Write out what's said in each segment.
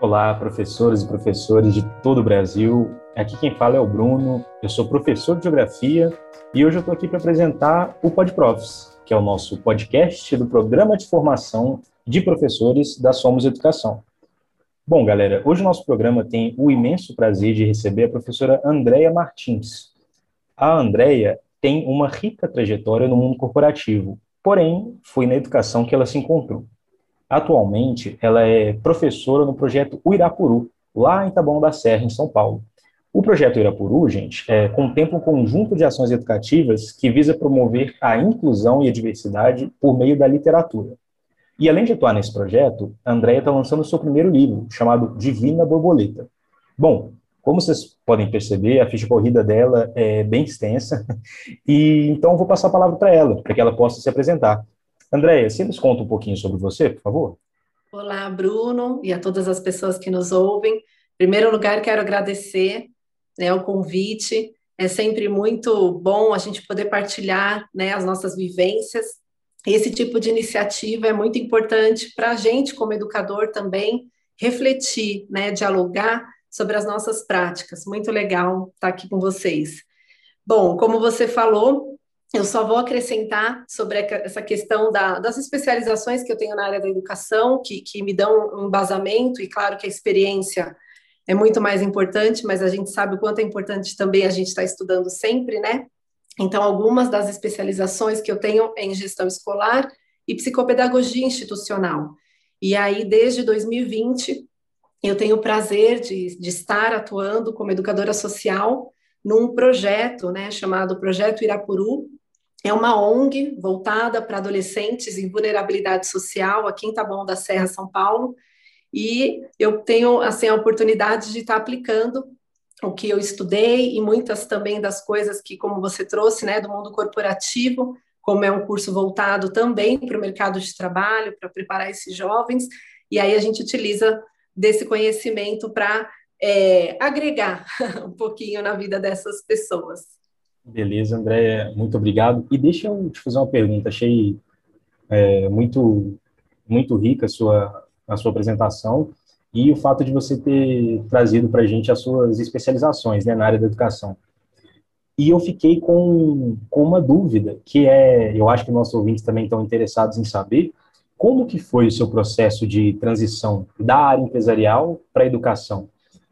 Olá, professores e professores de todo o Brasil. Aqui quem fala é o Bruno, eu sou professor de Geografia e hoje eu estou aqui para apresentar o PodProfs, que é o nosso podcast do Programa de Formação de Professores da Somos Educação. Bom, galera, hoje o nosso programa tem o imenso prazer de receber a professora Andréia Martins. A Andréia tem uma rica trajetória no mundo corporativo, porém, foi na educação que ela se encontrou. Atualmente, ela é professora no projeto Uirapuru, lá em Taboão da Serra, em São Paulo. O projeto Irapuru, gente, é, contempla um conjunto de ações educativas que visa promover a inclusão e a diversidade por meio da literatura. E além de atuar nesse projeto, a Andrea está lançando seu primeiro livro, chamado Divina Borboleta. Bom, como vocês podem perceber, a ficha corrida dela é bem extensa, e então vou passar a palavra para ela, para que ela possa se apresentar. Andréia, você nos conta um pouquinho sobre você, por favor? Olá, Bruno, e a todas as pessoas que nos ouvem. Em primeiro lugar, quero agradecer né, o convite. É sempre muito bom a gente poder partilhar né, as nossas vivências. Esse tipo de iniciativa é muito importante para a gente, como educador, também refletir, né, dialogar sobre as nossas práticas. Muito legal estar aqui com vocês. Bom, como você falou, eu só vou acrescentar sobre essa questão da, das especializações que eu tenho na área da educação, que, que me dão um embasamento, e claro que a experiência é muito mais importante, mas a gente sabe o quanto é importante também a gente estar tá estudando sempre, né? Então, algumas das especializações que eu tenho é em gestão escolar e psicopedagogia institucional. E aí, desde 2020, eu tenho o prazer de, de estar atuando como educadora social num projeto, né, chamado Projeto Irapuru, é uma ONG voltada para adolescentes em vulnerabilidade social aqui em Taboão da Serra, São Paulo, e eu tenho assim a oportunidade de estar aplicando o que eu estudei e muitas também das coisas que, como você trouxe, né, do mundo corporativo, como é um curso voltado também para o mercado de trabalho, para preparar esses jovens, e aí a gente utiliza desse conhecimento para é, agregar um pouquinho na vida dessas pessoas. Beleza, André, muito obrigado. E deixa eu te fazer uma pergunta, achei é, muito, muito rica a sua, a sua apresentação e o fato de você ter trazido para a gente as suas especializações né, na área da educação. E eu fiquei com, com uma dúvida, que é, eu acho que nossos ouvintes também estão interessados em saber, como que foi o seu processo de transição da área empresarial para a educação?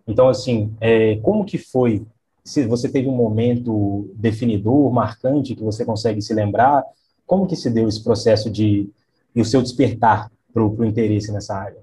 Então, assim, é, como que foi se você teve um momento definidor, marcante, que você consegue se lembrar, como que se deu esse processo de e o seu despertar para o interesse nessa área?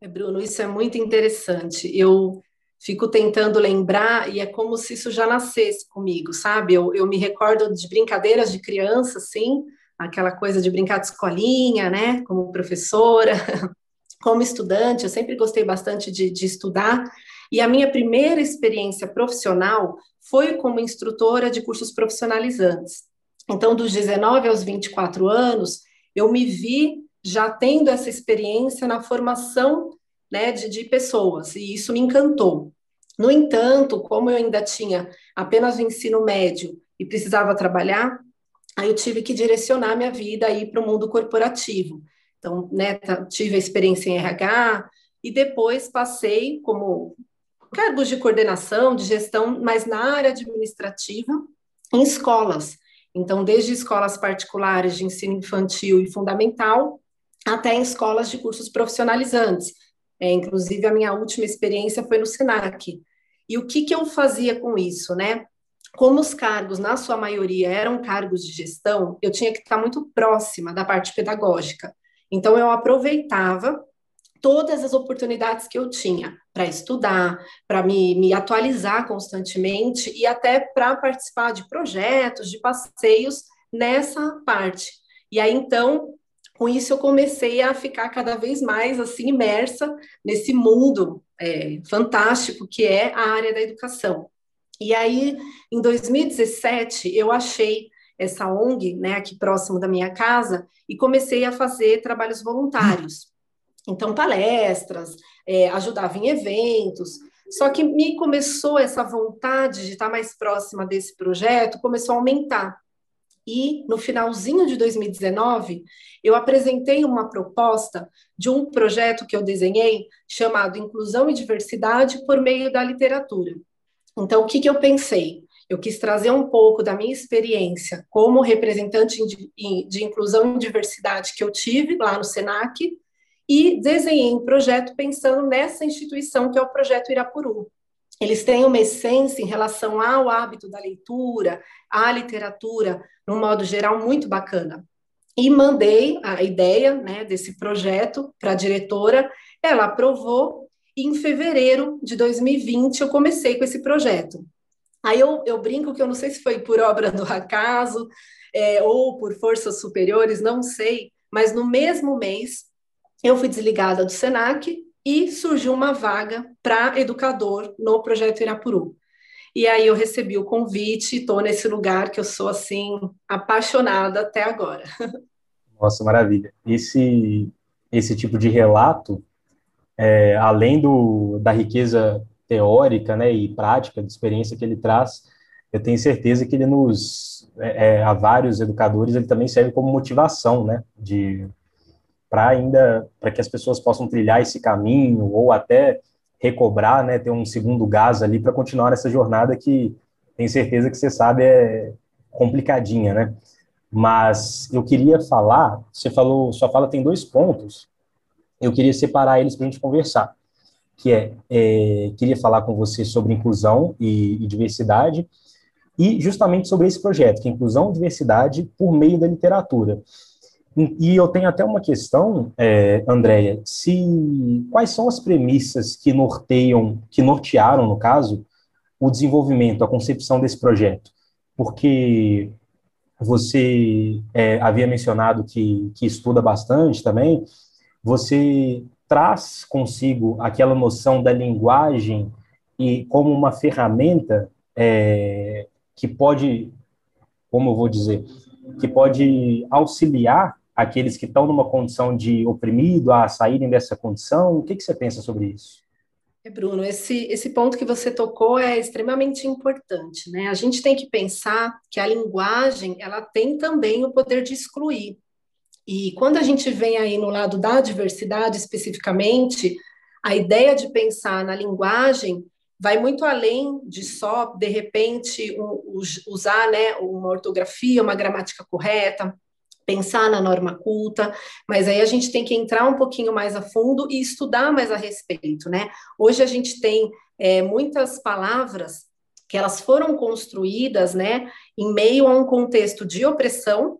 É, Bruno, isso é muito interessante. Eu fico tentando lembrar e é como se isso já nascesse comigo, sabe? Eu, eu me recordo de brincadeiras de criança, assim, aquela coisa de brincar de escolinha, né? Como professora, como estudante, eu sempre gostei bastante de, de estudar. E a minha primeira experiência profissional foi como instrutora de cursos profissionalizantes. Então, dos 19 aos 24 anos, eu me vi já tendo essa experiência na formação né, de, de pessoas, e isso me encantou. No entanto, como eu ainda tinha apenas o ensino médio e precisava trabalhar, aí eu tive que direcionar minha vida aí para o mundo corporativo. Então, né, tive a experiência em RH e depois passei como cargos de coordenação, de gestão, mas na área administrativa, em escolas. Então, desde escolas particulares de ensino infantil e fundamental, até em escolas de cursos profissionalizantes. É, inclusive, a minha última experiência foi no SENAC. E o que, que eu fazia com isso, né? Como os cargos, na sua maioria, eram cargos de gestão, eu tinha que estar muito próxima da parte pedagógica. Então, eu aproveitava todas as oportunidades que eu tinha para estudar, para me, me atualizar constantemente e até para participar de projetos, de passeios nessa parte. E aí, então, com isso eu comecei a ficar cada vez mais assim imersa nesse mundo é, fantástico que é a área da educação. E aí, em 2017, eu achei essa ONG, né, aqui próximo da minha casa, e comecei a fazer trabalhos voluntários. Então, palestras, é, ajudava em eventos. Só que me começou essa vontade de estar mais próxima desse projeto, começou a aumentar. E no finalzinho de 2019, eu apresentei uma proposta de um projeto que eu desenhei chamado Inclusão e Diversidade por meio da literatura. Então, o que, que eu pensei? Eu quis trazer um pouco da minha experiência como representante de, de inclusão e diversidade que eu tive lá no SENAC e desenhei um projeto pensando nessa instituição que é o Projeto Irapuru. Eles têm uma essência em relação ao hábito da leitura, à literatura, no modo geral, muito bacana. E mandei a ideia né, desse projeto para a diretora, ela aprovou, e em fevereiro de 2020 eu comecei com esse projeto. Aí eu, eu brinco que eu não sei se foi por obra do acaso é, ou por forças superiores, não sei, mas no mesmo mês eu fui desligada do SENAC e surgiu uma vaga para educador no projeto Irapuru. E aí eu recebi o convite e estou nesse lugar que eu sou assim apaixonada até agora. Nossa, maravilha. Esse esse tipo de relato, é, além do, da riqueza teórica né, e prática, de experiência que ele traz, eu tenho certeza que ele nos, é, é a vários educadores, ele também serve como motivação, né, de para ainda, para que as pessoas possam trilhar esse caminho ou até recobrar, né, ter um segundo gás ali para continuar essa jornada que tenho certeza que você sabe é complicadinha, né? Mas eu queria falar, você falou, sua fala tem dois pontos, eu queria separar eles para a gente conversar que é, é, queria falar com você sobre inclusão e, e, diversidade e justamente sobre esse projeto, que é inclusão e diversidade por meio da literatura. E, eu tenho até uma questão, é, Andréia, se quais são as premissas que norteiam, que nortearam, no caso, o desenvolvimento, a concepção desse projeto? Porque você é, havia mencionado que, que estuda bastante também, você traz consigo aquela noção da linguagem e como uma ferramenta é, que pode, como eu vou dizer, que pode auxiliar aqueles que estão numa condição de oprimido a saírem dessa condição. O que, que você pensa sobre isso? É, Bruno, esse, esse ponto que você tocou é extremamente importante, né? A gente tem que pensar que a linguagem, ela tem também o poder de excluir. E quando a gente vem aí no lado da diversidade especificamente, a ideia de pensar na linguagem vai muito além de só, de repente, usar né, uma ortografia, uma gramática correta, pensar na norma culta, mas aí a gente tem que entrar um pouquinho mais a fundo e estudar mais a respeito, né? Hoje a gente tem é, muitas palavras que elas foram construídas, né, em meio a um contexto de opressão,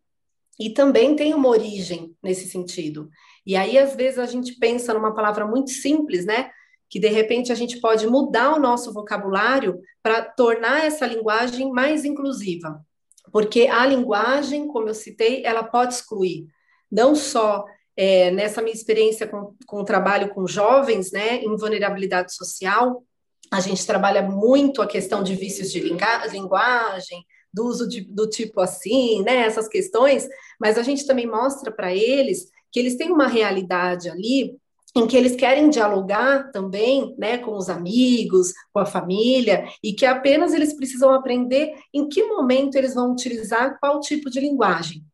e também tem uma origem nesse sentido. E aí, às vezes, a gente pensa numa palavra muito simples, né? Que de repente a gente pode mudar o nosso vocabulário para tornar essa linguagem mais inclusiva. Porque a linguagem, como eu citei, ela pode excluir. Não só é, nessa minha experiência com, com o trabalho com jovens, né, em vulnerabilidade social, a gente trabalha muito a questão de vícios de linguagem, do uso de, do tipo assim, né, essas questões, mas a gente também mostra para eles que eles têm uma realidade ali em que eles querem dialogar também, né, com os amigos, com a família, e que apenas eles precisam aprender em que momento eles vão utilizar qual tipo de linguagem.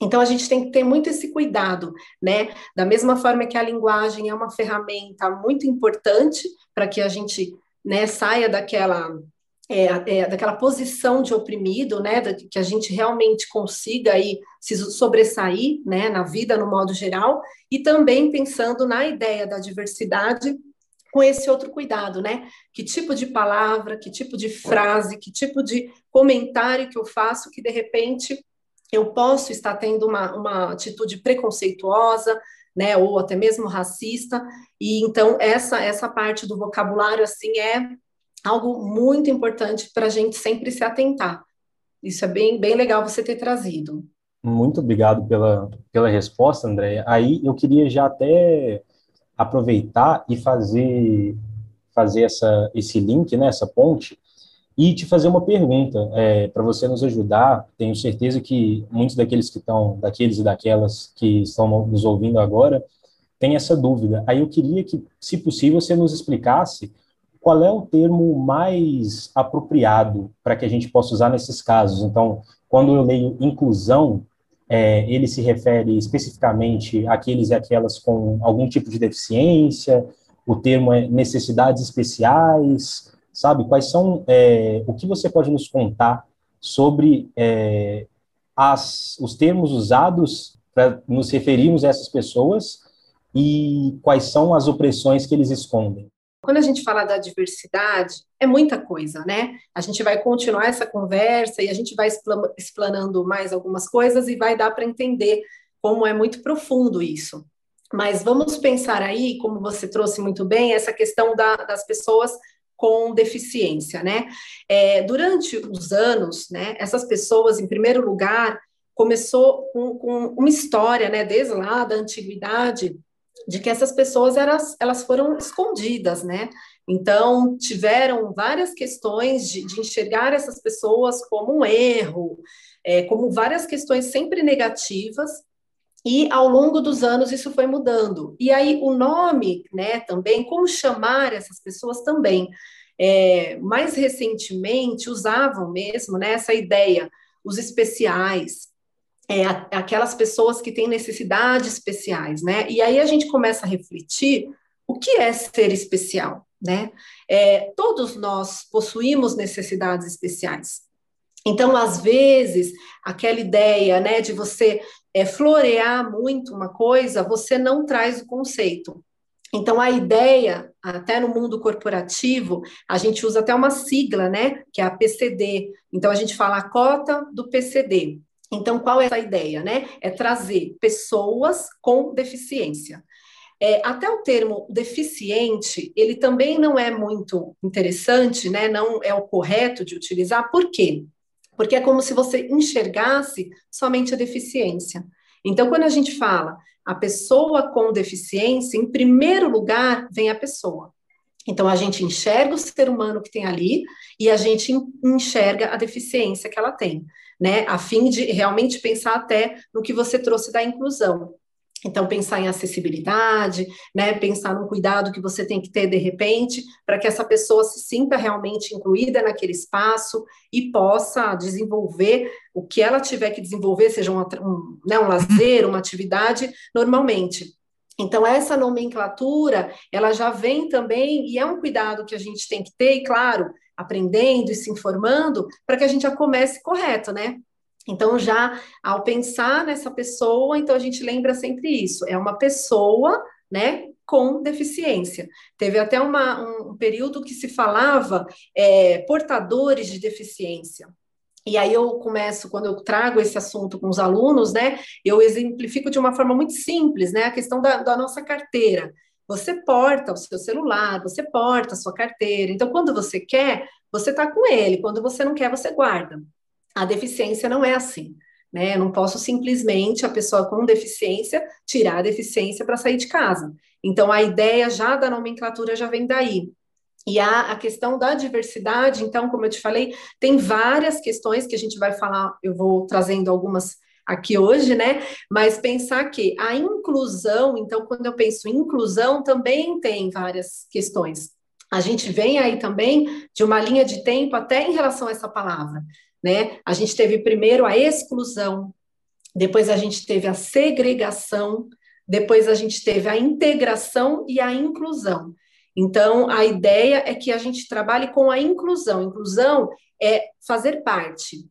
Então a gente tem que ter muito esse cuidado, né? Da mesma forma que a linguagem é uma ferramenta muito importante para que a gente, né, saia daquela é, é, daquela posição de oprimido, né, que a gente realmente consiga aí se sobressair, né, na vida no modo geral, e também pensando na ideia da diversidade com esse outro cuidado, né? Que tipo de palavra, que tipo de frase, que tipo de comentário que eu faço que de repente eu posso estar tendo uma, uma atitude preconceituosa, né, ou até mesmo racista, e então essa essa parte do vocabulário assim é algo muito importante para a gente sempre se atentar. Isso é bem, bem legal você ter trazido. Muito obrigado pela, pela resposta, Andréia. Aí eu queria já até aproveitar e fazer, fazer essa, esse link, né, essa ponte, e te fazer uma pergunta é, para você nos ajudar. Tenho certeza que muitos daqueles que estão, daqueles e daquelas que estão nos ouvindo agora, têm essa dúvida. Aí eu queria que, se possível, você nos explicasse qual é o termo mais apropriado para que a gente possa usar nesses casos. Então, quando eu leio inclusão, é, ele se refere especificamente àqueles e aquelas com algum tipo de deficiência, o termo é necessidades especiais, sabe? Quais são, é, o que você pode nos contar sobre é, as, os termos usados para nos referirmos a essas pessoas e quais são as opressões que eles escondem? Quando a gente fala da diversidade, é muita coisa, né? A gente vai continuar essa conversa e a gente vai explanando mais algumas coisas e vai dar para entender como é muito profundo isso. Mas vamos pensar aí, como você trouxe muito bem, essa questão da, das pessoas com deficiência, né? É, durante os anos, né, essas pessoas, em primeiro lugar, começou com, com uma história, né, desde lá da antiguidade, de que essas pessoas elas, elas foram escondidas, né? Então, tiveram várias questões de, de enxergar essas pessoas como um erro, é, como várias questões sempre negativas, e ao longo dos anos isso foi mudando. E aí o nome, né, também, como chamar essas pessoas também. É, mais recentemente usavam mesmo né, essa ideia, os especiais, é, aquelas pessoas que têm necessidades especiais, né? E aí a gente começa a refletir o que é ser especial, né? É, todos nós possuímos necessidades especiais. Então, às vezes, aquela ideia, né, de você é, florear muito uma coisa, você não traz o conceito. Então, a ideia, até no mundo corporativo, a gente usa até uma sigla, né, que é a PCD. Então, a gente fala a cota do PCD. Então, qual é a ideia, né? É trazer pessoas com deficiência. É, até o termo deficiente, ele também não é muito interessante, né? Não é o correto de utilizar. Por quê? Porque é como se você enxergasse somente a deficiência. Então, quando a gente fala a pessoa com deficiência, em primeiro lugar vem a pessoa. Então, a gente enxerga o ser humano que tem ali e a gente enxerga a deficiência que ela tem né, a fim de realmente pensar até no que você trouxe da inclusão. Então, pensar em acessibilidade, né, pensar no cuidado que você tem que ter de repente, para que essa pessoa se sinta realmente incluída naquele espaço e possa desenvolver o que ela tiver que desenvolver, seja um, um, né, um lazer, uma atividade, normalmente. Então, essa nomenclatura, ela já vem também, e é um cuidado que a gente tem que ter, e claro, aprendendo e se informando, para que a gente já comece correto, né? Então, já ao pensar nessa pessoa, então a gente lembra sempre isso: é uma pessoa, né, com deficiência. Teve até uma, um período que se falava é, portadores de deficiência. E aí eu começo, quando eu trago esse assunto com os alunos, né, eu exemplifico de uma forma muito simples, né, a questão da, da nossa carteira. Você porta o seu celular, você porta a sua carteira. Então, quando você quer, você está com ele. Quando você não quer, você guarda. A deficiência não é assim. Né? Eu não posso simplesmente a pessoa com deficiência tirar a deficiência para sair de casa. Então, a ideia já da nomenclatura já vem daí. E a, a questão da diversidade, então, como eu te falei, tem várias questões que a gente vai falar, eu vou trazendo algumas aqui hoje, né? Mas pensar que a inclusão, então, quando eu penso em inclusão, também tem várias questões. A gente vem aí também de uma linha de tempo até em relação a essa palavra, né? A gente teve primeiro a exclusão, depois a gente teve a segregação, depois a gente teve a integração e a inclusão. Então, a ideia é que a gente trabalhe com a inclusão. Inclusão é fazer parte,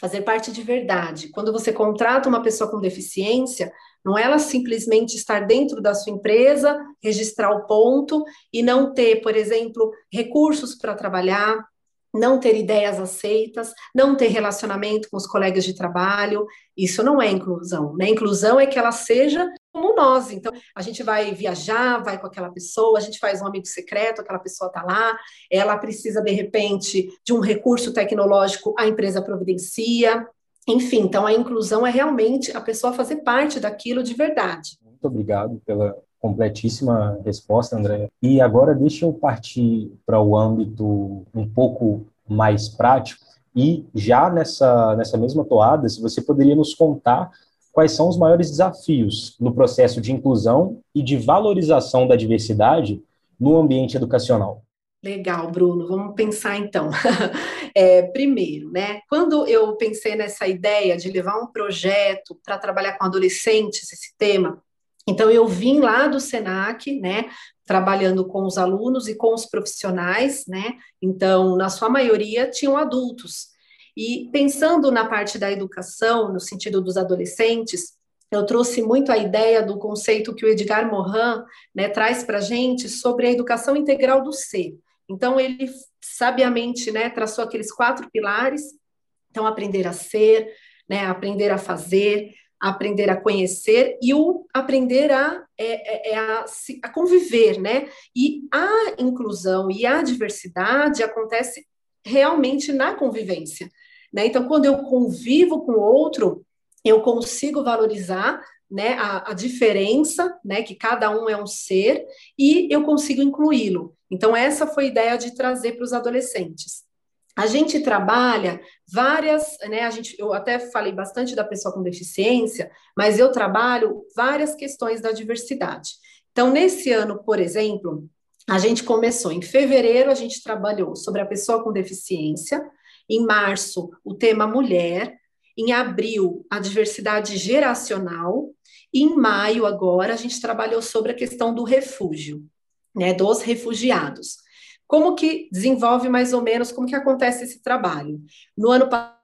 fazer parte de verdade. Quando você contrata uma pessoa com deficiência, não é ela simplesmente estar dentro da sua empresa, registrar o ponto e não ter, por exemplo, recursos para trabalhar, não ter ideias aceitas, não ter relacionamento com os colegas de trabalho. Isso não é inclusão. Né? Inclusão é que ela seja como nós. Então, a gente vai viajar, vai com aquela pessoa, a gente faz um amigo secreto, aquela pessoa está lá, ela precisa, de repente, de um recurso tecnológico, a empresa providencia. Enfim, então a inclusão é realmente a pessoa fazer parte daquilo de verdade. Muito obrigado pela completíssima resposta, André. E agora deixa eu partir para o âmbito um pouco mais prático e já nessa, nessa mesma toada, se você poderia nos contar quais são os maiores desafios no processo de inclusão e de valorização da diversidade no ambiente educacional. Legal, Bruno. Vamos pensar então. É, primeiro, né? Quando eu pensei nessa ideia de levar um projeto para trabalhar com adolescentes, esse tema, então eu vim lá do Senac, né? Trabalhando com os alunos e com os profissionais, né? Então, na sua maioria, tinham adultos. E pensando na parte da educação, no sentido dos adolescentes, eu trouxe muito a ideia do conceito que o Edgar Morin né, traz para a gente sobre a educação integral do ser. Então, ele sabiamente né, traçou aqueles quatro pilares. Então, aprender a ser, né, aprender a fazer, aprender a conhecer e o aprender a, é, é, é a, a, conviver, né? E a inclusão e a diversidade acontece realmente na convivência, né? Então, quando eu convivo com outro, eu consigo valorizar né, a, a, diferença, né, que cada um é um ser, e eu consigo incluí-lo. Então, essa foi a ideia de trazer para os adolescentes. A gente trabalha várias, né, a gente, eu até falei bastante da pessoa com deficiência, mas eu trabalho várias questões da diversidade. Então, nesse ano, por exemplo, a gente começou em fevereiro, a gente trabalhou sobre a pessoa com deficiência, em março, o tema mulher, em abril, a diversidade geracional, e em maio, agora, a gente trabalhou sobre a questão do refúgio, né, dos refugiados. Como que desenvolve mais ou menos, como que acontece esse trabalho? No ano passado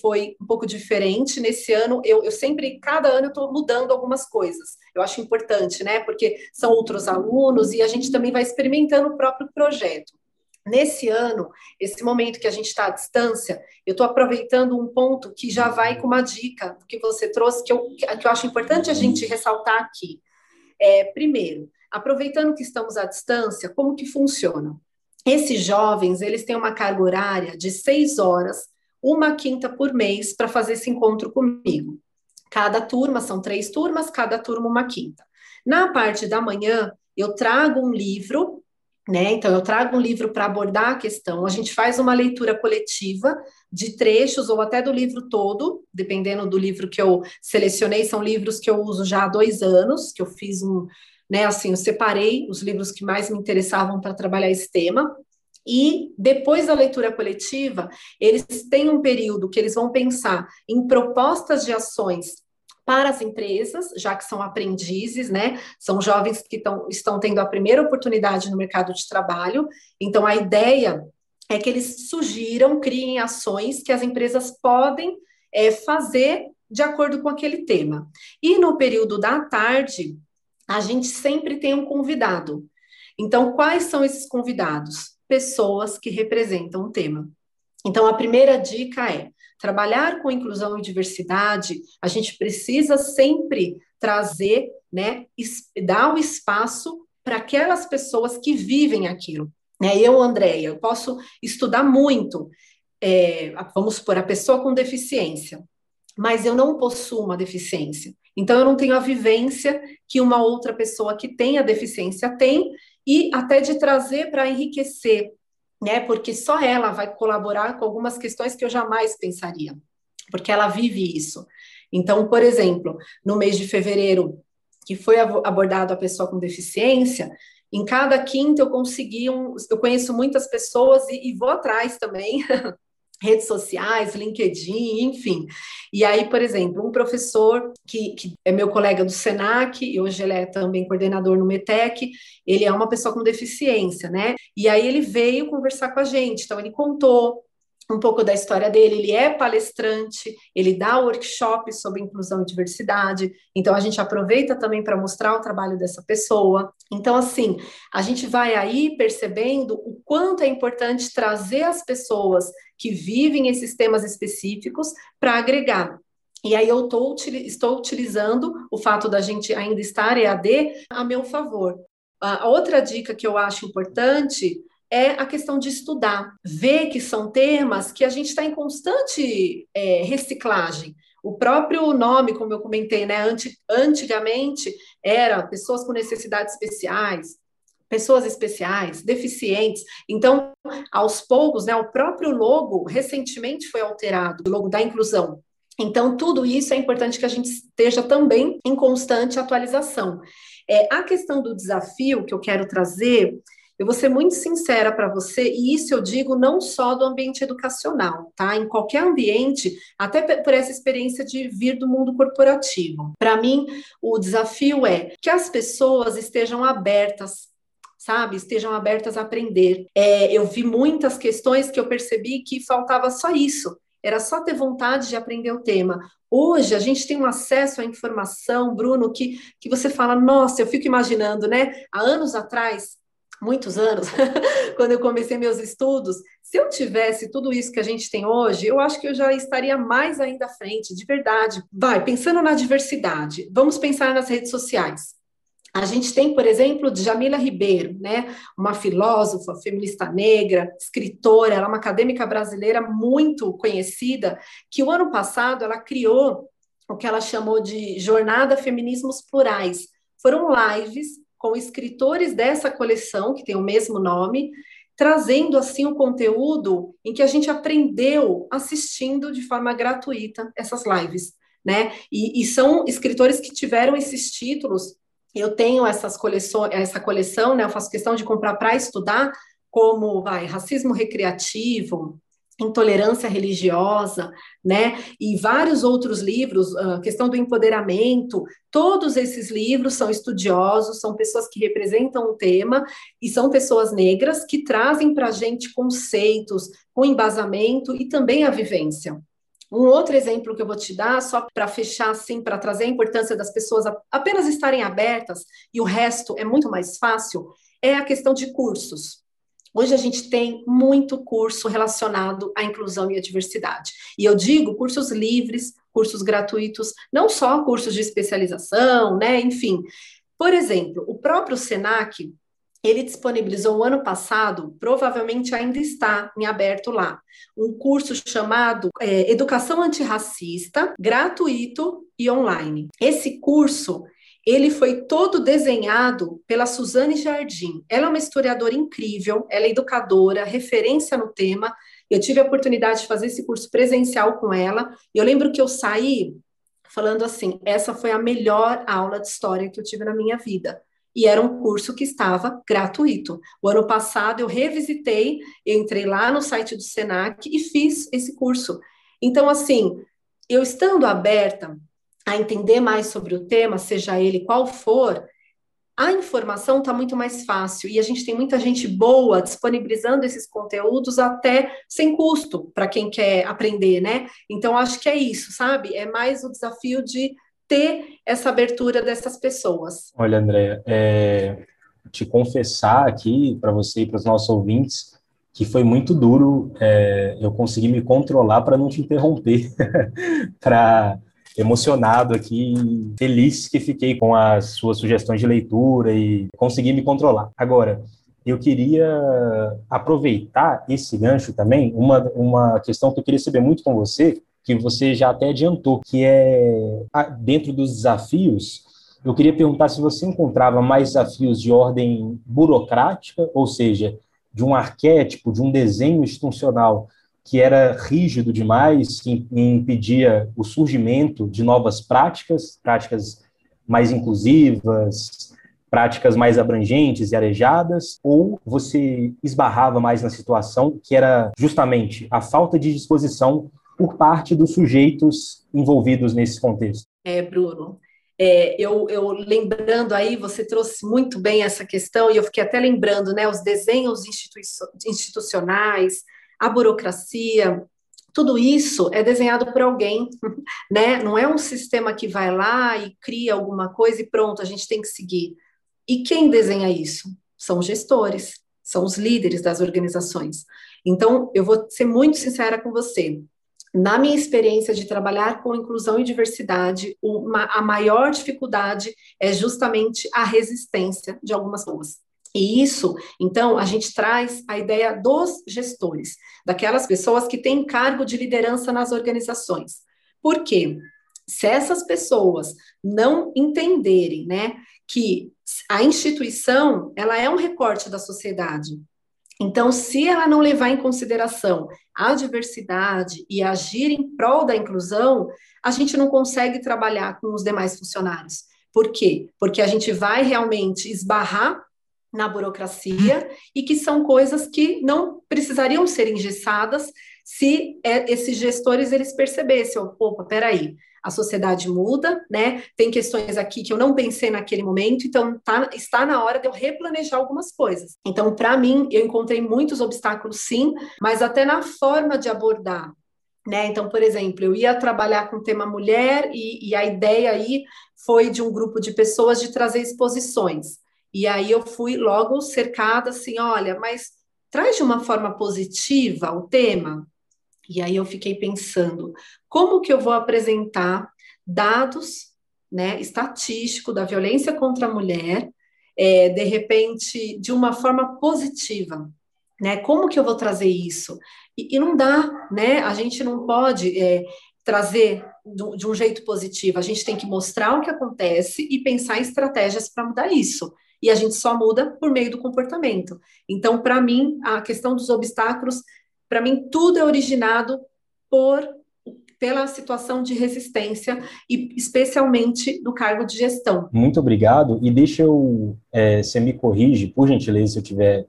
foi um pouco diferente, nesse ano eu, eu sempre, cada ano eu estou mudando algumas coisas, eu acho importante, né, porque são outros alunos e a gente também vai experimentando o próprio projeto. Nesse ano, esse momento que a gente está à distância, eu estou aproveitando um ponto que já vai com uma dica que você trouxe, que eu, que eu acho importante a gente ressaltar aqui. É, primeiro, aproveitando que estamos à distância, como que funciona? Esses jovens, eles têm uma carga horária de seis horas, uma quinta por mês, para fazer esse encontro comigo. Cada turma, são três turmas, cada turma uma quinta. Na parte da manhã, eu trago um livro né? Então, eu trago um livro para abordar a questão, a gente faz uma leitura coletiva de trechos ou até do livro todo, dependendo do livro que eu selecionei, são livros que eu uso já há dois anos, que eu fiz um, né, assim, eu separei os livros que mais me interessavam para trabalhar esse tema, e depois da leitura coletiva, eles têm um período que eles vão pensar em propostas de ações para as empresas, já que são aprendizes, né? São jovens que tão, estão tendo a primeira oportunidade no mercado de trabalho. Então, a ideia é que eles sugiram, criem ações que as empresas podem é, fazer de acordo com aquele tema. E no período da tarde, a gente sempre tem um convidado. Então, quais são esses convidados? Pessoas que representam o tema. Então, a primeira dica é trabalhar com inclusão e diversidade, a gente precisa sempre trazer, né, dar o espaço para aquelas pessoas que vivem aquilo. Né? Eu, Andréia, eu posso estudar muito, é, vamos supor, a pessoa com deficiência, mas eu não possuo uma deficiência. Então, eu não tenho a vivência que uma outra pessoa que tem a deficiência tem, e até de trazer para enriquecer né? Porque só ela vai colaborar com algumas questões que eu jamais pensaria, porque ela vive isso. Então, por exemplo, no mês de fevereiro, que foi abordado a pessoa com deficiência, em cada quinta eu consegui um, eu conheço muitas pessoas e, e vou atrás também redes sociais, LinkedIn, enfim. E aí, por exemplo, um professor que, que, é meu colega do SENAC, e hoje ele é também coordenador no METEC, ele é uma pessoa com deficiência, né? E aí ele veio conversar com a gente, então ele contou um pouco da história dele. Ele é palestrante, ele dá workshop sobre inclusão e diversidade. Então a gente aproveita também para mostrar o trabalho dessa pessoa. Então assim, a gente vai aí percebendo o quanto é importante trazer as pessoas que vivem esses temas específicos para agregar. E aí eu tô, estou utilizando o fato da gente ainda estar EAD a meu favor. A outra dica que eu acho importante é a questão de estudar, ver que são temas que a gente está em constante é, reciclagem. O próprio nome, como eu comentei, né, antigamente era pessoas com necessidades especiais, pessoas especiais, deficientes. Então, aos poucos, né, o próprio logo recentemente foi alterado, o logo da inclusão. Então, tudo isso é importante que a gente esteja também em constante atualização. É, a questão do desafio que eu quero trazer eu vou ser muito sincera para você, e isso eu digo não só do ambiente educacional, tá? Em qualquer ambiente, até por essa experiência de vir do mundo corporativo. Para mim, o desafio é que as pessoas estejam abertas sabe, estejam abertas a aprender. É, eu vi muitas questões que eu percebi que faltava só isso, era só ter vontade de aprender o tema. Hoje a gente tem um acesso à informação, Bruno, que, que você fala, nossa, eu fico imaginando, né? Há anos atrás, muitos anos, quando eu comecei meus estudos, se eu tivesse tudo isso que a gente tem hoje, eu acho que eu já estaria mais ainda à frente, de verdade. Vai, pensando na diversidade, vamos pensar nas redes sociais. A gente tem, por exemplo, Jamila Ribeiro, né, uma filósofa, feminista negra, escritora, ela é uma acadêmica brasileira muito conhecida, que o ano passado ela criou o que ela chamou de Jornada Feminismos Plurais. Foram lives com escritores dessa coleção, que tem o mesmo nome, trazendo assim o conteúdo em que a gente aprendeu assistindo de forma gratuita essas lives, né? E, e são escritores que tiveram esses títulos eu tenho essas coleções, essa coleção, né? Eu faço questão de comprar para estudar, como vai, racismo recreativo, intolerância religiosa, né? E vários outros livros, a questão do empoderamento, todos esses livros são estudiosos, são pessoas que representam o tema e são pessoas negras que trazem para a gente conceitos com embasamento e também a vivência. Um outro exemplo que eu vou te dar, só para fechar assim, para trazer a importância das pessoas apenas estarem abertas e o resto é muito mais fácil, é a questão de cursos. Hoje a gente tem muito curso relacionado à inclusão e à diversidade. E eu digo cursos livres, cursos gratuitos, não só cursos de especialização, né? Enfim. Por exemplo, o próprio SENAC, ele disponibilizou o ano passado, provavelmente ainda está em aberto lá, um curso chamado é, Educação Antirracista, gratuito e online. Esse curso ele foi todo desenhado pela Suzane Jardim. Ela é uma historiadora incrível, ela é educadora, referência no tema. Eu tive a oportunidade de fazer esse curso presencial com ela. E eu lembro que eu saí falando assim: essa foi a melhor aula de história que eu tive na minha vida e era um curso que estava gratuito. O ano passado eu revisitei, entrei lá no site do Senac e fiz esse curso. Então, assim, eu estando aberta a entender mais sobre o tema, seja ele qual for, a informação está muito mais fácil e a gente tem muita gente boa disponibilizando esses conteúdos até sem custo para quem quer aprender, né? Então, acho que é isso, sabe? É mais o desafio de ter essa abertura dessas pessoas. Olha, Andréia, é, te confessar aqui para você e para os nossos ouvintes que foi muito duro é, eu conseguir me controlar para não te interromper, para emocionado aqui, feliz que fiquei com as suas sugestões de leitura e consegui me controlar. Agora, eu queria aproveitar esse gancho também, uma, uma questão que eu queria saber muito com você, que você já até adiantou, que é dentro dos desafios. Eu queria perguntar se você encontrava mais desafios de ordem burocrática, ou seja, de um arquétipo, de um desenho institucional que era rígido demais, que impedia o surgimento de novas práticas, práticas mais inclusivas, práticas mais abrangentes e arejadas, ou você esbarrava mais na situação que era justamente a falta de disposição por parte dos sujeitos envolvidos nesse contexto. É, Bruno. É, eu, eu, lembrando aí, você trouxe muito bem essa questão, e eu fiquei até lembrando, né, os desenhos institucionais, a burocracia, tudo isso é desenhado por alguém, né? Não é um sistema que vai lá e cria alguma coisa e pronto, a gente tem que seguir. E quem desenha isso? São os gestores, são os líderes das organizações. Então, eu vou ser muito sincera com você na minha experiência de trabalhar com inclusão e diversidade, uma, a maior dificuldade é justamente a resistência de algumas pessoas. E isso, então, a gente traz a ideia dos gestores, daquelas pessoas que têm cargo de liderança nas organizações. Por quê? Se essas pessoas não entenderem, né, que a instituição, ela é um recorte da sociedade, então, se ela não levar em consideração a diversidade e agir em prol da inclusão, a gente não consegue trabalhar com os demais funcionários. Por quê? Porque a gente vai realmente esbarrar na burocracia e que são coisas que não precisariam ser engessadas se é, esses gestores eles percebessem, opa, peraí, a sociedade muda, né? Tem questões aqui que eu não pensei naquele momento, então tá, está na hora de eu replanejar algumas coisas. Então, para mim, eu encontrei muitos obstáculos, sim, mas até na forma de abordar. Né? Então, por exemplo, eu ia trabalhar com o tema mulher e, e a ideia aí foi de um grupo de pessoas de trazer exposições. E aí eu fui logo cercada assim, olha, mas traz de uma forma positiva o tema. E aí eu fiquei pensando, como que eu vou apresentar dados, né, estatístico da violência contra a mulher, é, de repente, de uma forma positiva, né? Como que eu vou trazer isso? E, e não dá, né? A gente não pode é, trazer de um jeito positivo. A gente tem que mostrar o que acontece e pensar em estratégias para mudar isso e a gente só muda por meio do comportamento. Então, para mim, a questão dos obstáculos, para mim, tudo é originado por pela situação de resistência e especialmente do cargo de gestão. Muito obrigado. E deixa eu, é, você me corrige, por gentileza, se eu tiver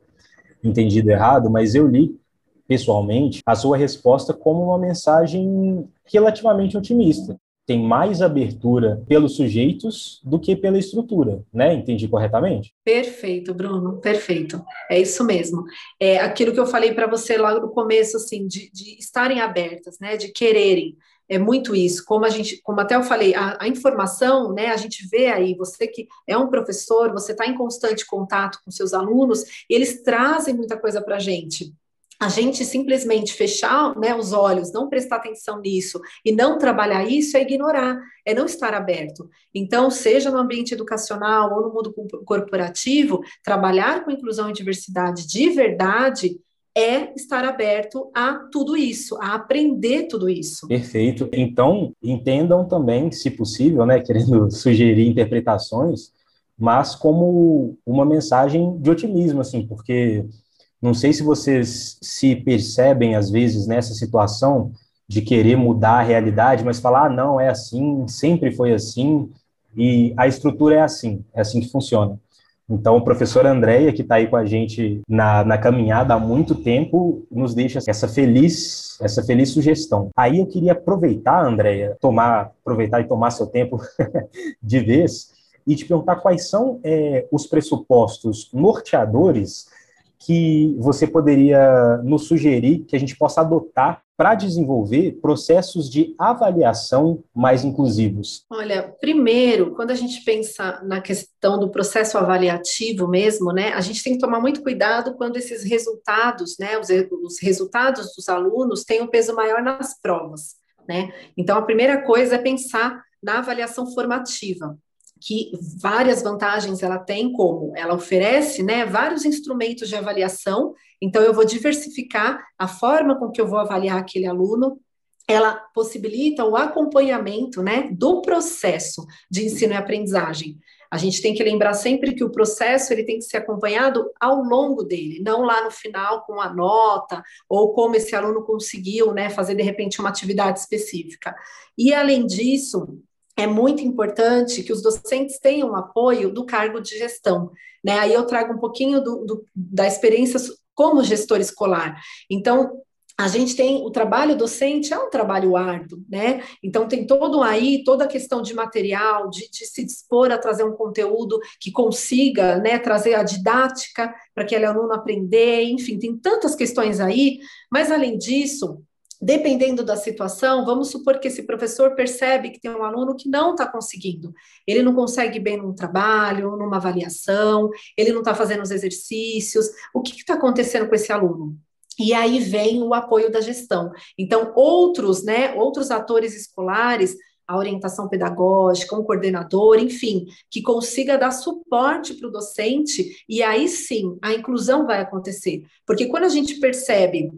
entendido errado, mas eu li pessoalmente a sua resposta como uma mensagem relativamente otimista tem mais abertura pelos sujeitos do que pela estrutura, né? Entendi corretamente? Perfeito, Bruno, perfeito. É isso mesmo. É aquilo que eu falei para você logo no começo, assim, de, de, estarem abertas, né? De quererem. É muito isso. Como a gente, como até eu falei, a, a informação, né? A gente vê aí, você que é um professor, você está em constante contato com seus alunos, e eles trazem muita coisa para a gente a gente simplesmente fechar né, os olhos, não prestar atenção nisso e não trabalhar isso é ignorar, é não estar aberto. Então, seja no ambiente educacional ou no mundo corporativo, trabalhar com inclusão e diversidade de verdade é estar aberto a tudo isso, a aprender tudo isso. Perfeito. Então, entendam também, se possível, né, querendo sugerir interpretações, mas como uma mensagem de otimismo, assim, porque não sei se vocês se percebem, às vezes, nessa situação de querer mudar a realidade, mas falar, ah, não, é assim, sempre foi assim, e a estrutura é assim, é assim que funciona. Então, o professor Andréia, que está aí com a gente na, na caminhada há muito tempo, nos deixa essa feliz, essa feliz sugestão. Aí eu queria aproveitar, Andréia, tomar, aproveitar e tomar seu tempo de vez e te perguntar quais são é, os pressupostos norteadores que você poderia nos sugerir que a gente possa adotar para desenvolver processos de avaliação mais inclusivos? Olha, primeiro, quando a gente pensa na questão do processo avaliativo mesmo, né, a gente tem que tomar muito cuidado quando esses resultados, né, os, os resultados dos alunos têm um peso maior nas provas, né? Então, a primeira coisa é pensar na avaliação formativa que várias vantagens ela tem, como ela oferece né, vários instrumentos de avaliação, então eu vou diversificar a forma com que eu vou avaliar aquele aluno, ela possibilita o acompanhamento né, do processo de ensino e aprendizagem. A gente tem que lembrar sempre que o processo ele tem que ser acompanhado ao longo dele, não lá no final com a nota ou como esse aluno conseguiu né, fazer de repente uma atividade específica. E além disso, é muito importante que os docentes tenham apoio do cargo de gestão. Né? Aí eu trago um pouquinho do, do, da experiência como gestor escolar. Então, a gente tem o trabalho docente é um trabalho árduo, né? Então tem todo aí toda a questão de material, de, de se dispor a trazer um conteúdo que consiga, né, trazer a didática para aquele aluno aprender, enfim, tem tantas questões aí. Mas além disso, dependendo da situação, vamos supor que esse professor percebe que tem um aluno que não está conseguindo. Ele não consegue bem num trabalho, numa avaliação, ele não está fazendo os exercícios. O que está acontecendo com esse aluno? E aí vem o apoio da gestão. Então, outros, né, outros atores escolares, a orientação pedagógica, um coordenador, enfim, que consiga dar suporte para o docente, e aí sim a inclusão vai acontecer. Porque quando a gente percebe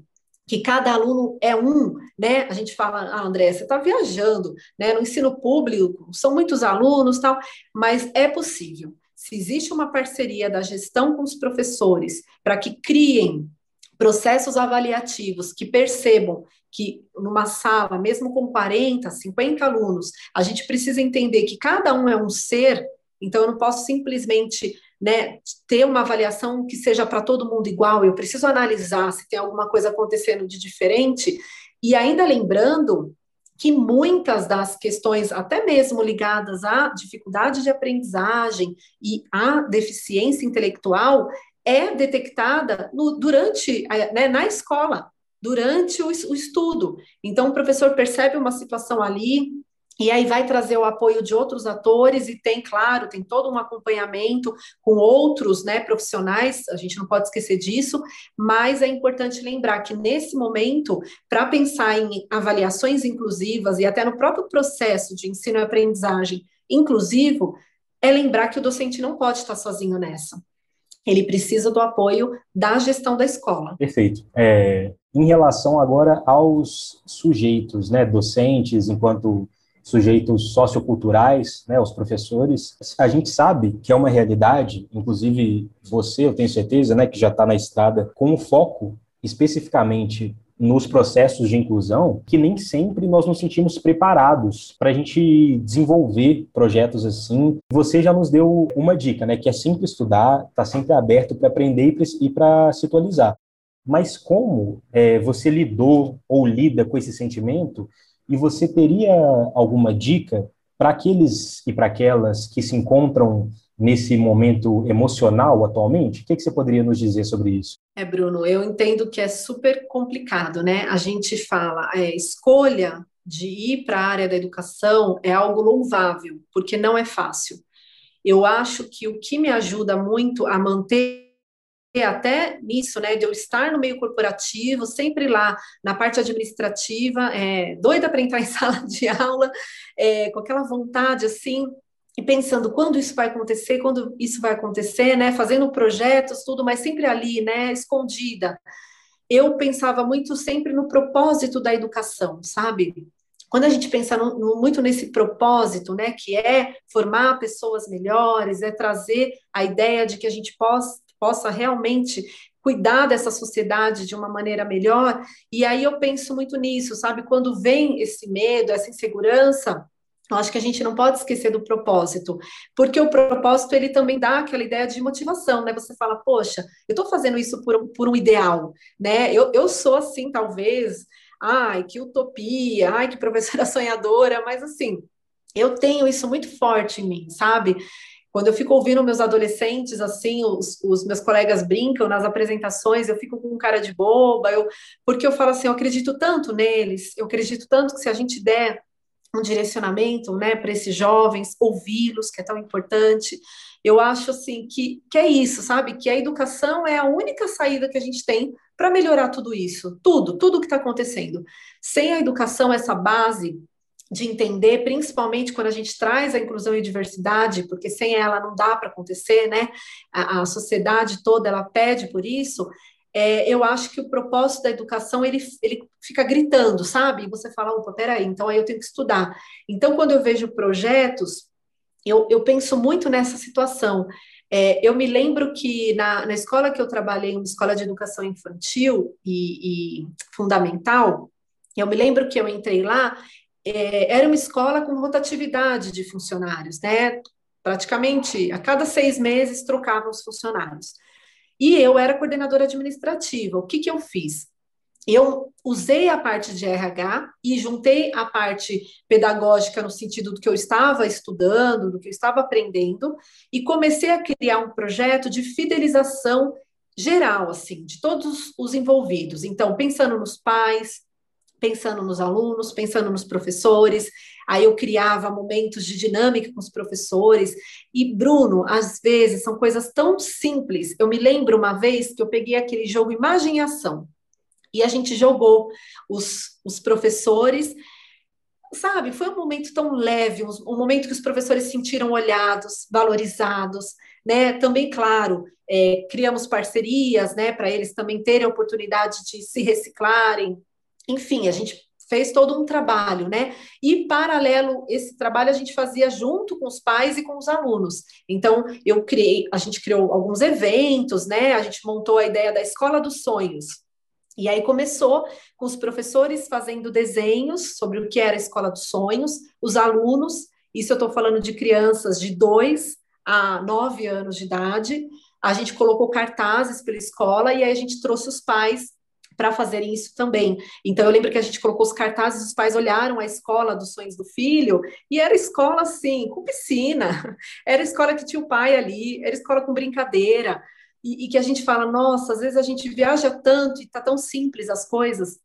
que cada aluno é um, né? A gente fala, ah, André, você está viajando, né? No ensino público, são muitos alunos, tal, mas é possível. Se existe uma parceria da gestão com os professores para que criem processos avaliativos que percebam que numa sala, mesmo com 40, 50 alunos, a gente precisa entender que cada um é um ser, então eu não posso simplesmente né, ter uma avaliação que seja para todo mundo igual, eu preciso analisar se tem alguma coisa acontecendo de diferente, e ainda lembrando que muitas das questões, até mesmo ligadas à dificuldade de aprendizagem e à deficiência intelectual, é detectada no, durante, né, na escola, durante o, o estudo. Então, o professor percebe uma situação ali, e aí vai trazer o apoio de outros atores e tem, claro, tem todo um acompanhamento com outros né, profissionais, a gente não pode esquecer disso, mas é importante lembrar que nesse momento, para pensar em avaliações inclusivas e até no próprio processo de ensino e aprendizagem inclusivo, é lembrar que o docente não pode estar sozinho nessa. Ele precisa do apoio da gestão da escola. Perfeito. É, em relação agora aos sujeitos, né, docentes, enquanto sujeitos socioculturais, né, os professores, a gente sabe que é uma realidade, inclusive você, eu tenho certeza, né, que já está na estrada, com foco especificamente nos processos de inclusão, que nem sempre nós nos sentimos preparados para a gente desenvolver projetos assim. Você já nos deu uma dica, né, que é sempre estudar, está sempre aberto para aprender e para se atualizar. Mas como é, você lidou ou lida com esse sentimento e você teria alguma dica para aqueles e para aquelas que se encontram nesse momento emocional atualmente? O que, que, você poderia nos dizer sobre isso? É, Bruno, eu entendo que é super complicado, né? A gente fala, é, escolha de ir para a área da educação é algo louvável, porque não é fácil. Eu acho que o que me ajuda muito a manter até nisso, né, de eu estar no meio corporativo, sempre lá na parte administrativa, é, doida para entrar em sala de aula, é, com aquela vontade assim, e pensando quando isso vai acontecer, quando isso vai acontecer, né, fazendo projetos, tudo, mas sempre ali, né, escondida. Eu pensava muito sempre no propósito da educação, sabe? Quando a gente pensa no, no, muito nesse propósito, né, que é formar pessoas melhores, é trazer a ideia de que a gente possa, possa realmente cuidar dessa sociedade de uma maneira melhor. E aí eu penso muito nisso, sabe? Quando vem esse medo, essa insegurança, eu acho que a gente não pode esquecer do propósito, porque o propósito ele também dá aquela ideia de motivação, né? Você fala, poxa, eu estou fazendo isso por, por um ideal, né? Eu, eu sou assim, talvez, ai, que utopia, ai, que professora sonhadora, mas assim, eu tenho isso muito forte em mim, sabe? Quando eu fico ouvindo meus adolescentes, assim, os, os, meus colegas brincam nas apresentações, eu fico com cara de boba, eu, porque eu falo assim, eu acredito tanto neles, eu acredito tanto que se a gente der um direcionamento, né, para esses jovens, ouvi-los, que é tão importante, eu acho, assim, que, que é isso, sabe? Que a educação é a única saída que a gente tem para melhorar tudo isso, tudo, tudo que está acontecendo. Sem a educação, essa base, de entender, principalmente quando a gente traz a inclusão e diversidade, porque sem ela não dá para acontecer, né? A, a, sociedade toda ela pede por isso. É, eu acho que o propósito da educação ele, ele fica gritando, sabe? E você fala, opa, peraí, então aí eu tenho que estudar. Então, quando eu vejo projetos, eu, eu penso muito nessa situação. É, eu me lembro que na, na escola que eu trabalhei, uma escola de educação infantil e, e fundamental, eu me lembro que eu entrei lá é, era uma escola com rotatividade de funcionários, né? Praticamente a cada seis meses trocavam os funcionários. E eu era coordenadora administrativa. O que, que eu fiz? Eu usei a parte de RH e juntei a parte pedagógica no sentido do que eu estava estudando, do que eu estava aprendendo, e comecei a criar um projeto de fidelização geral, assim, de todos os envolvidos. Então, pensando nos pais, pensando nos alunos, pensando nos professores. Aí eu criava momentos de dinâmica com os professores. E, Bruno, às vezes são coisas tão simples. Eu me lembro uma vez que eu peguei aquele jogo Imagem e Ação. E a gente jogou os, os professores. Sabe, foi um momento tão leve, um, momento que os professores se sentiram olhados, valorizados, né? Também, claro, é, criamos parcerias, né, para eles também terem a oportunidade de se reciclarem, enfim, a gente fez todo um trabalho, né? E paralelo esse trabalho a gente fazia junto com os pais e com os alunos. Então, eu criei, a gente criou alguns eventos, né? A gente montou a ideia da escola dos sonhos. E aí começou com os professores fazendo desenhos sobre o que era a escola dos sonhos, os alunos, isso eu estou falando de crianças de 2 há nove anos de idade. A gente colocou cartazes pela escola e aí a gente trouxe os pais para fazerem isso também. Então, eu lembro que a gente colocou os cartazes, os pais olharam a escola dos sonhos do filho, e era escola, assim, com piscina, era escola que tinha o pai ali, era escola com brincadeira, e, e que a gente fala, nossa, às vezes a gente viaja tanto e tá tão simples as coisas,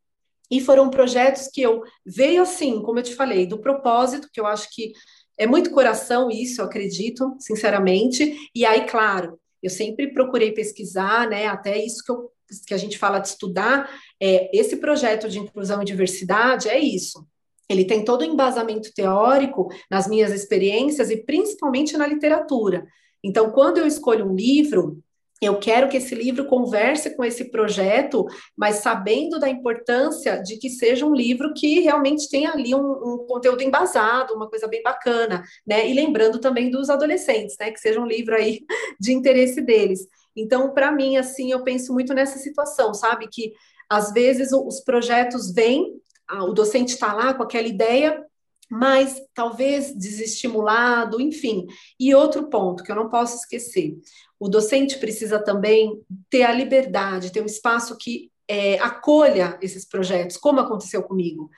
e foram projetos que eu veio assim, como eu te falei, do propósito, que eu acho que é muito coração isso, eu acredito, sinceramente. E aí, claro, eu sempre procurei pesquisar, né? Até isso que, eu, que a gente fala de estudar, é, esse projeto de inclusão e diversidade é isso. Ele tem todo o embasamento teórico nas minhas experiências e principalmente na literatura. Então, quando eu escolho um livro, eu quero que esse livro converse com esse projeto, mas sabendo da importância de que seja um livro que realmente tenha ali um, um, conteúdo embasado, uma coisa bem bacana, né? E lembrando também dos adolescentes, né? Que seja um livro aí de interesse deles. Então, para mim, assim, eu penso muito nessa situação, sabe? Que às vezes os projetos vêm, o docente está lá com aquela ideia, mas talvez desestimulado, enfim. E outro ponto que eu não posso esquecer: o docente precisa também ter a liberdade, ter um espaço que é, acolha esses projetos, como aconteceu comigo.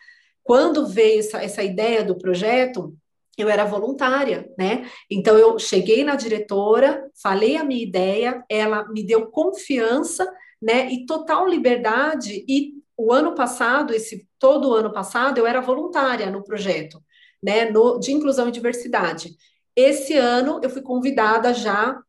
Quando veio essa, essa ideia do projeto, eu era voluntária, né? Então eu cheguei na diretora, falei a minha ideia, ela me deu confiança, né? E total liberdade. E o ano passado, esse todo o ano passado, eu era voluntária no projeto, né? No, de inclusão e diversidade. Esse ano eu fui convidada já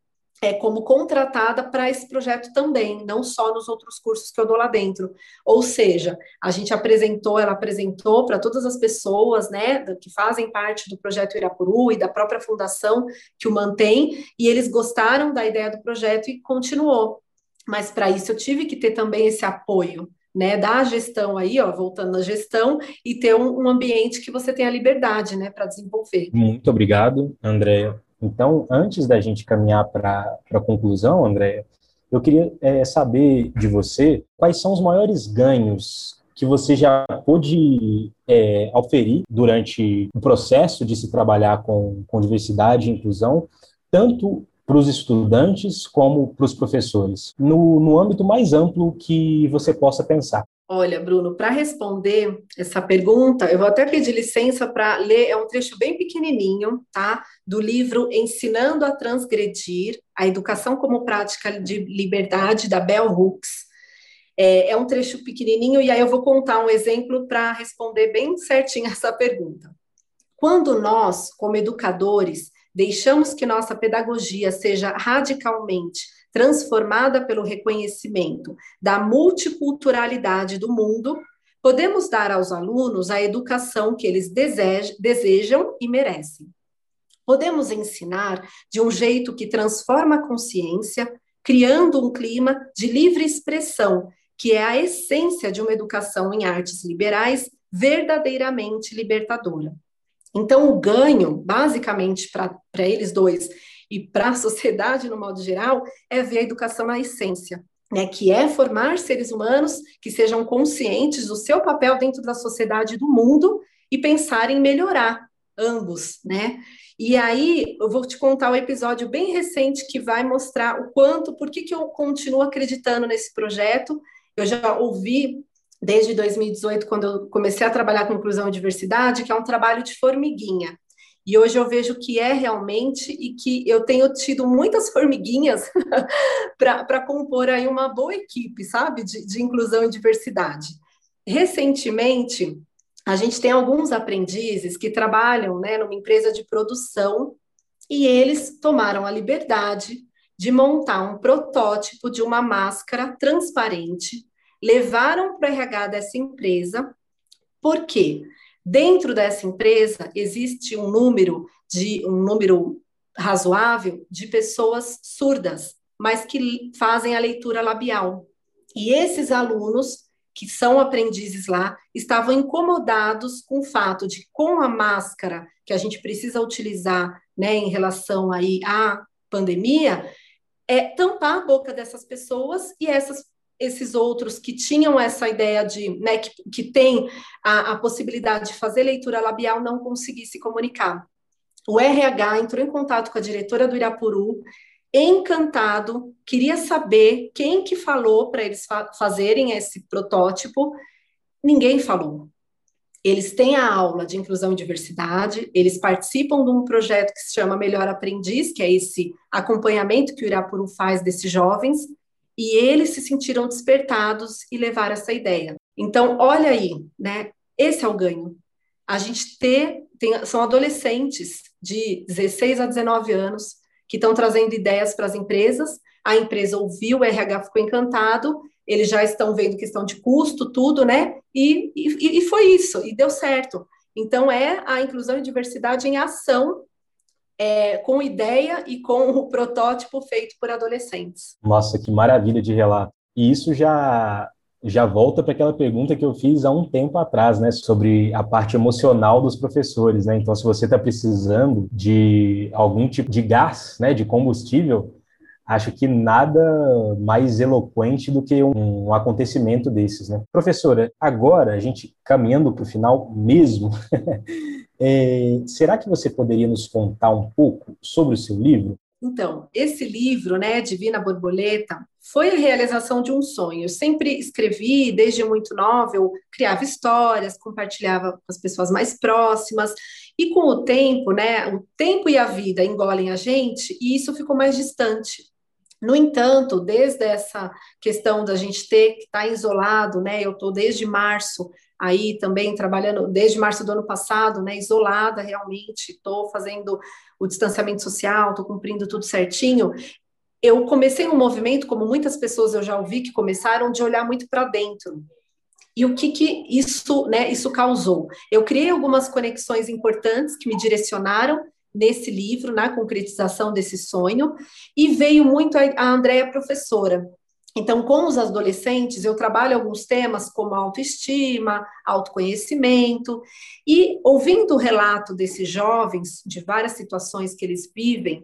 é, como contratada para esse projeto também, não só nos outros cursos que eu dou lá dentro. Ou seja, a gente apresentou, ela apresentou para todas as pessoas, né, que fazem parte do projeto Irapuru e da própria fundação que o mantém, e eles gostaram da ideia do projeto e continuou. Mas para isso eu tive que ter também esse apoio, né, da gestão aí, ó, voltando na gestão, e ter um, um ambiente que você tenha liberdade, né, para desenvolver. Muito obrigado, Andréia. Então, antes da gente caminhar para a conclusão, Andréia, eu queria é, saber de você quais são os maiores ganhos que você já pôde é, oferir durante o processo de se trabalhar com, com diversidade e inclusão, tanto para os estudantes como para os professores, no, no âmbito mais amplo que você possa pensar. Olha, Bruno, para responder essa pergunta, eu vou até pedir licença para ler, é um trecho bem pequenininho, tá? Do livro Ensinando a Transgredir, a Educação como Prática de Liberdade, da Bell Hooks. É, é um trecho pequenininho, e aí eu vou contar um exemplo para responder bem certinho essa pergunta. Quando nós, como educadores, deixamos que nossa pedagogia seja radicalmente transformada pelo reconhecimento da multiculturalidade do mundo, podemos dar aos alunos a educação que eles desejam e merecem. Podemos ensinar de um jeito que transforma a consciência, criando um clima de livre expressão, que é a essência de uma educação em artes liberais verdadeiramente libertadora. Então, o ganho, basicamente, para eles dois, e para a sociedade no modo geral é ver a educação na essência, né, que é formar seres humanos que sejam conscientes do seu papel dentro da sociedade e do mundo e pensar em melhorar ambos, né? E aí eu vou te contar um episódio bem recente que vai mostrar o quanto, por que, que eu continuo acreditando nesse projeto. Eu já ouvi desde 2018, quando eu comecei a trabalhar com inclusão e diversidade, que é um trabalho de formiguinha. E hoje eu vejo que é realmente e que eu tenho tido muitas formiguinhas para compor aí uma boa equipe, sabe, de, de inclusão e diversidade. Recentemente, a gente tem alguns aprendizes que trabalham né, numa empresa de produção e eles tomaram a liberdade de montar um protótipo de uma máscara transparente, levaram para o RH dessa empresa, por quê? Dentro dessa empresa existe um número de um número razoável de pessoas surdas, mas que fazem a leitura labial. E esses alunos que são aprendizes lá estavam incomodados com o fato de com a máscara que a gente precisa utilizar, né, em relação aí à pandemia, é tampar a boca dessas pessoas e essas esses outros que tinham essa ideia de, né, que, que tem a, a possibilidade de fazer leitura labial não conseguir se comunicar. o RH entrou em contato com a diretora do Irapuru, encantado, queria saber quem que falou para eles fa fazerem esse protótipo. Ninguém falou. Eles têm a aula de inclusão e diversidade, eles participam de um projeto que se chama Melhor Aprendiz, que é esse acompanhamento que o Irapuru faz desses jovens, e eles se sentiram despertados e levaram essa ideia. Então, olha aí, né? Esse é o ganho. A gente ter, tem, são adolescentes de 16 a 19 anos que estão trazendo ideias para as empresas. A empresa ouviu, o RH ficou encantado, eles já estão vendo questão de custo, tudo, né? E, e, e foi isso, e deu certo. Então, é a inclusão e diversidade em ação é, com ideia e com o protótipo feito por adolescentes. Nossa, que maravilha de relato. E isso já já volta para aquela pergunta que eu fiz há um tempo atrás, né, sobre a parte emocional dos professores, né? Então, se você está precisando de algum tipo de gás, né, de combustível, acho que nada mais eloquente do que um, um acontecimento desses, né? Professora, agora a gente caminhando para o final mesmo, é, será que você poderia nos contar um pouco sobre o seu livro? Então, esse livro, né, Divina Borboleta, foi a realização de um sonho. Eu sempre escrevi, desde muito nova, eu criava histórias, compartilhava com as pessoas mais próximas, e com o tempo, né, o tempo e a vida engolem a gente, e isso ficou mais distante. No entanto, desde essa questão da gente ter que estar tá isolado, né, eu estou desde março aí também trabalhando desde março do ano passado, né, isolada realmente, estou fazendo o distanciamento social, estou cumprindo tudo certinho. Eu comecei um movimento, como muitas pessoas eu já ouvi que começaram, de olhar muito para dentro. E o que, que isso, né, isso causou? Eu criei algumas conexões importantes que me direcionaram nesse livro, na concretização desse sonho, e veio muito a, Andréia professora, então, com os adolescentes, eu trabalho alguns temas como autoestima, autoconhecimento, e ouvindo o relato desses jovens, de várias situações que eles vivem,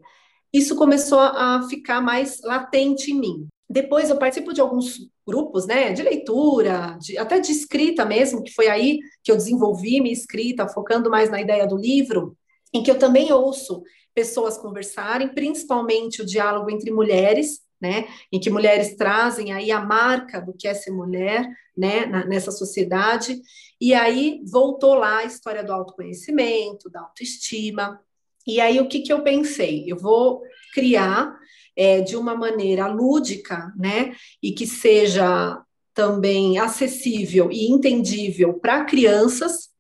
isso começou a ficar mais latente em mim. Depois eu participo de alguns grupos, né, de leitura, de, até de escrita mesmo, que foi aí que eu desenvolvi minha escrita, focando mais na ideia do livro, em que eu também ouço pessoas conversarem, principalmente o diálogo entre mulheres, né, em que mulheres trazem aí a marca do que é ser mulher, né, na, nessa sociedade, e aí voltou lá a história do autoconhecimento, da autoestima, e aí o que, que eu pensei? Eu vou criar é, de uma maneira lúdica, né, e que seja também acessível e entendível para crianças,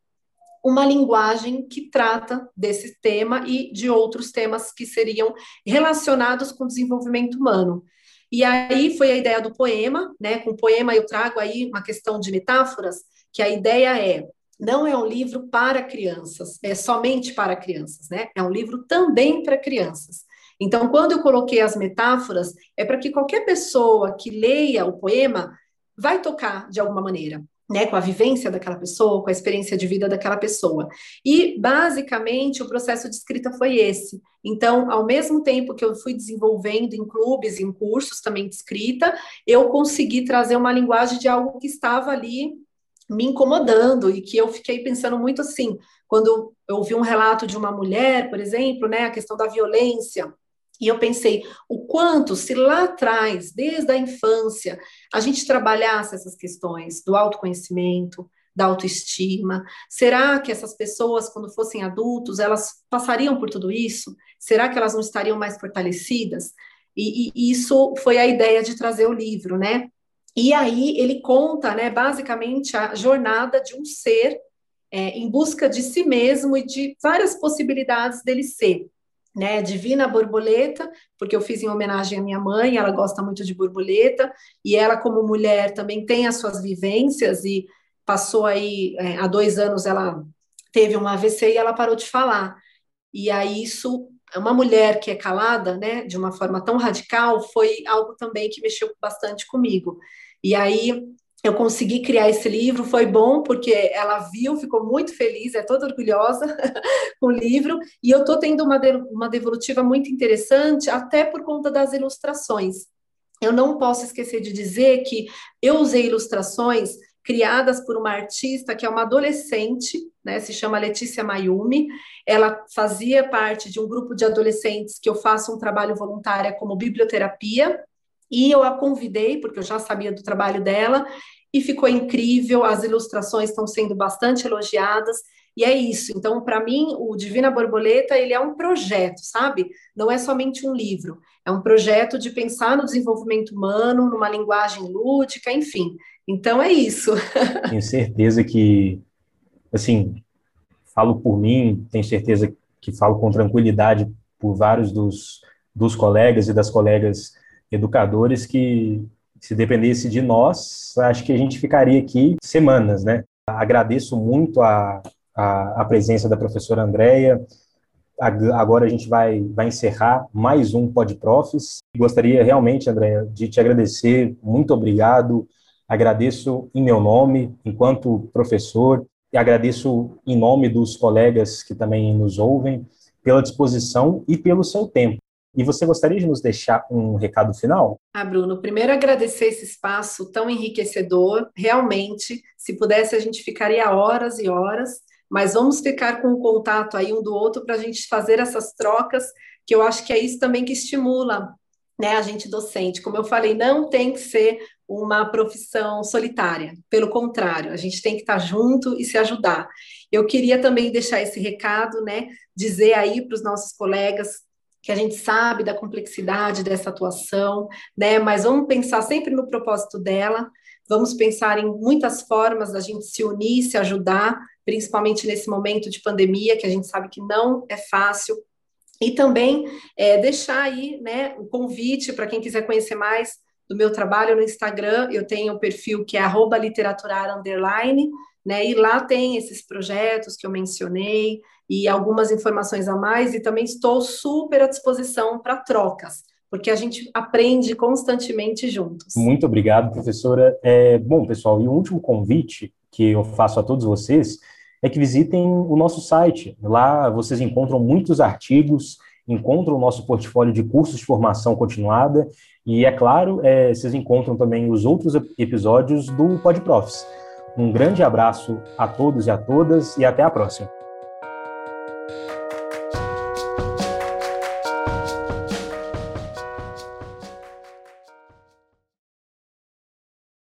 uma linguagem que trata desse tema e de outros temas que seriam relacionados com o desenvolvimento humano. E aí foi a ideia do poema, né? Com o poema eu trago aí uma questão de metáforas, que a ideia é não é um livro para crianças, é somente para crianças, né? É um livro também para crianças. Então, quando eu coloquei as metáforas, é para que qualquer pessoa que leia o poema vai tocar de alguma maneira né, com a vivência daquela pessoa, com a experiência de vida daquela pessoa. E, basicamente, o processo de escrita foi esse. Então, ao mesmo tempo que eu fui desenvolvendo em clubes, em cursos também de escrita, eu consegui trazer uma linguagem de algo que estava ali me incomodando e que eu fiquei pensando muito assim, quando eu ouvi um relato de uma mulher, por exemplo, né, a questão da violência, e eu pensei o quanto, se lá atrás, desde a infância, a gente trabalhasse essas questões do autoconhecimento, da autoestima, será que essas pessoas, quando fossem adultos, elas passariam por tudo isso? Será que elas não estariam mais fortalecidas? E, e isso foi a ideia de trazer o livro, né? E aí ele conta, né, basicamente a jornada de um ser é, em busca de si mesmo e de várias possibilidades dele ser né, Divina Borboleta, porque eu fiz em homenagem à minha mãe, ela gosta muito de borboleta, e ela, como mulher, também tem as suas vivências, e passou aí, é, há dois anos, ela teve uma AVC e ela parou de falar. E aí, isso, uma mulher que é calada, né, de uma forma tão radical, foi algo também que mexeu bastante comigo. E aí, eu consegui criar esse livro, foi bom porque ela viu, ficou muito feliz, é toda orgulhosa com o livro, e eu estou tendo uma, uma devolutiva muito interessante, até por conta das ilustrações. Eu não posso esquecer de dizer que eu usei ilustrações criadas por uma artista que é uma adolescente, né, se chama Letícia Mayumi. Ela fazia parte de um grupo de adolescentes que eu faço um trabalho voluntário como biblioterapia, e eu a convidei, porque eu já sabia do trabalho dela, e ficou incrível, as ilustrações estão sendo bastante elogiadas, e é isso. Então, para mim, o Divina Borboleta, ele é um projeto, sabe? Não é somente um livro, é um projeto de pensar no desenvolvimento humano, numa linguagem lúdica, enfim. Então, é isso. Tenho certeza que, assim, falo por mim, tenho certeza que falo com tranquilidade por vários dos, dos colegas e das colegas educadores que, se dependesse de nós, acho que a gente ficaria aqui semanas, né? Agradeço muito a, a, a presença da professora Andréia. Agora a gente vai, vai encerrar mais um PodProfs. Gostaria realmente, Andréia, de te agradecer. Muito obrigado. Agradeço em meu nome, enquanto professor, e agradeço em nome dos colegas que também nos ouvem, pela disposição e pelo seu tempo. E você gostaria de nos deixar um recado final? Ah, Bruno, primeiro agradecer esse espaço tão enriquecedor. Realmente, se pudesse, a gente ficaria horas e horas mas vamos ficar com o contato aí um do outro para a gente fazer essas trocas, que eu acho que é isso também que estimula né, a gente docente. Como eu falei, não tem que ser uma profissão solitária, pelo contrário, a gente tem que estar junto e se ajudar. Eu queria também deixar esse recado, né, dizer aí para os nossos colegas que a gente sabe da complexidade dessa atuação, né, mas vamos pensar sempre no propósito dela, vamos pensar em muitas formas da gente se unir, se ajudar, principalmente nesse momento de pandemia, que a gente sabe que não é fácil. E também é, deixar aí né, o convite para quem quiser conhecer mais do meu trabalho no Instagram, eu tenho o um perfil que é literaturar underline, né? E lá tem esses projetos que eu mencionei e algumas informações a mais, e também estou super à disposição para trocas, porque a gente aprende constantemente juntos. Muito obrigado, professora. É, bom, pessoal, e o último convite que eu faço a todos vocês é que visitem o nosso site. Lá vocês encontram muitos artigos, encontram o nosso portfólio de cursos de formação continuada e, é claro, é, vocês encontram também os outros episódios do PodProfs. Um grande abraço a todos e a todas e até a próxima.